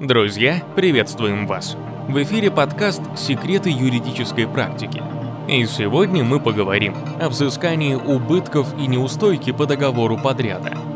Друзья, приветствуем вас! В эфире подкаст «Секреты юридической практики». И сегодня мы поговорим о взыскании убытков и неустойки по договору подряда –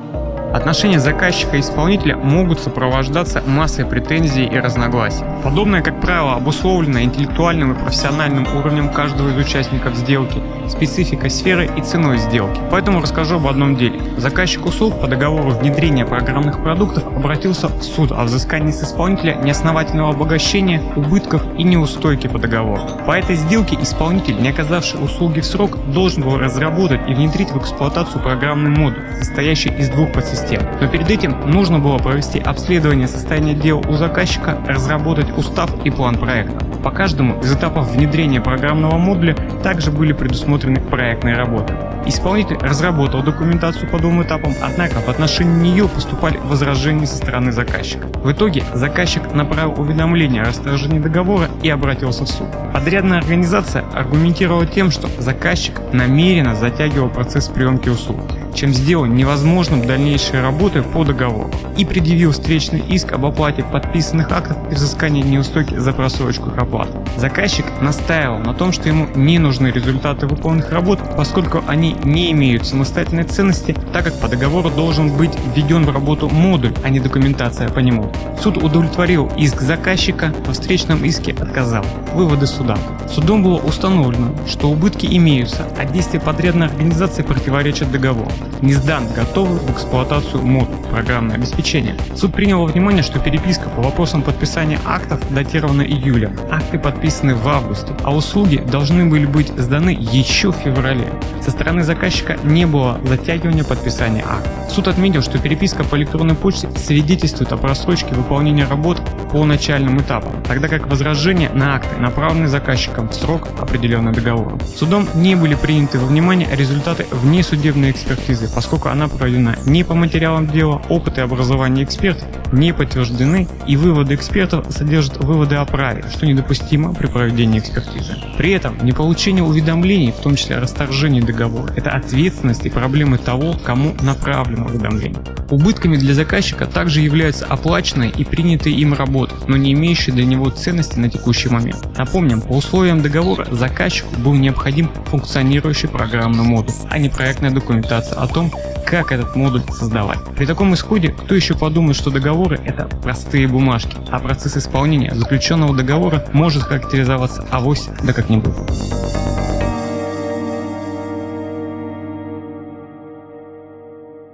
Отношения заказчика и исполнителя могут сопровождаться массой претензий и разногласий. Подобное, как правило, обусловлено интеллектуальным и профессиональным уровнем каждого из участников сделки, спецификой сферы и ценой сделки. Поэтому расскажу об одном деле. Заказчик услуг по договору внедрения программных продуктов обратился в суд о взыскании с исполнителя неосновательного обогащения, убытков и неустойки по договору. По этой сделке исполнитель, не оказавший услуги в срок, должен был разработать и внедрить в эксплуатацию программный модуль, состоящий из двух подсистем систем. Но перед этим нужно было провести обследование состояния дел у заказчика, разработать устав и план проекта. По каждому из этапов внедрения программного модуля также были предусмотрены проектные работы. Исполнитель разработал документацию по двум этапам, однако в отношении нее поступали возражения со стороны заказчика. В итоге заказчик направил уведомление о расторжении договора и обратился в суд. Подрядная организация аргументировала тем, что заказчик намеренно затягивал процесс приемки услуг чем сделал невозможным дальнейшие работы по договору и предъявил встречный иск об оплате подписанных актов и взыскании неустойки за просрочку их оплаты. Заказчик настаивал на том, что ему не нужны результаты выполненных работ, поскольку они не имеют самостоятельной ценности, так как по договору должен быть введен в работу модуль, а не документация по нему. Суд удовлетворил иск заказчика, во встречном иске отказал. Выводы суда. Судом было установлено, что убытки имеются, а действия подрядной организации противоречат договору не сдан готовый в эксплуатацию мод программное обеспечение. Суд принял во внимание, что переписка по вопросам подписания актов датирована июлем, акты подписаны в августе, а услуги должны были быть сданы еще в феврале. Со стороны заказчика не было затягивания подписания акта. Суд отметил, что переписка по электронной почте свидетельствует о просрочке выполнения работ по начальным этапам, тогда как возражения на акты направлены заказчиком в срок, определенный договором. Судом не были приняты во внимание результаты внесудебной экспертизы, поскольку она проведена не по материалам дела, опыт и образование экспертов не подтверждены, и выводы экспертов содержат выводы о праве, что недопустимо при проведении экспертизы. При этом не получение уведомлений, в том числе о расторжении договора, это ответственность и проблемы того, кому направлено уведомление. Убытками для заказчика также являются оплаченные и принятые им работы, но не имеющие для него ценности на текущий момент. Напомним, по условиям договора заказчику был необходим функционирующий программный модуль, а не проектная документация о том, как этот модуль создавать. При таком исходе, кто еще подумает, что договоры это простые бумажки, а процесс исполнения заключенного договора может характеризоваться авось да как-нибудь.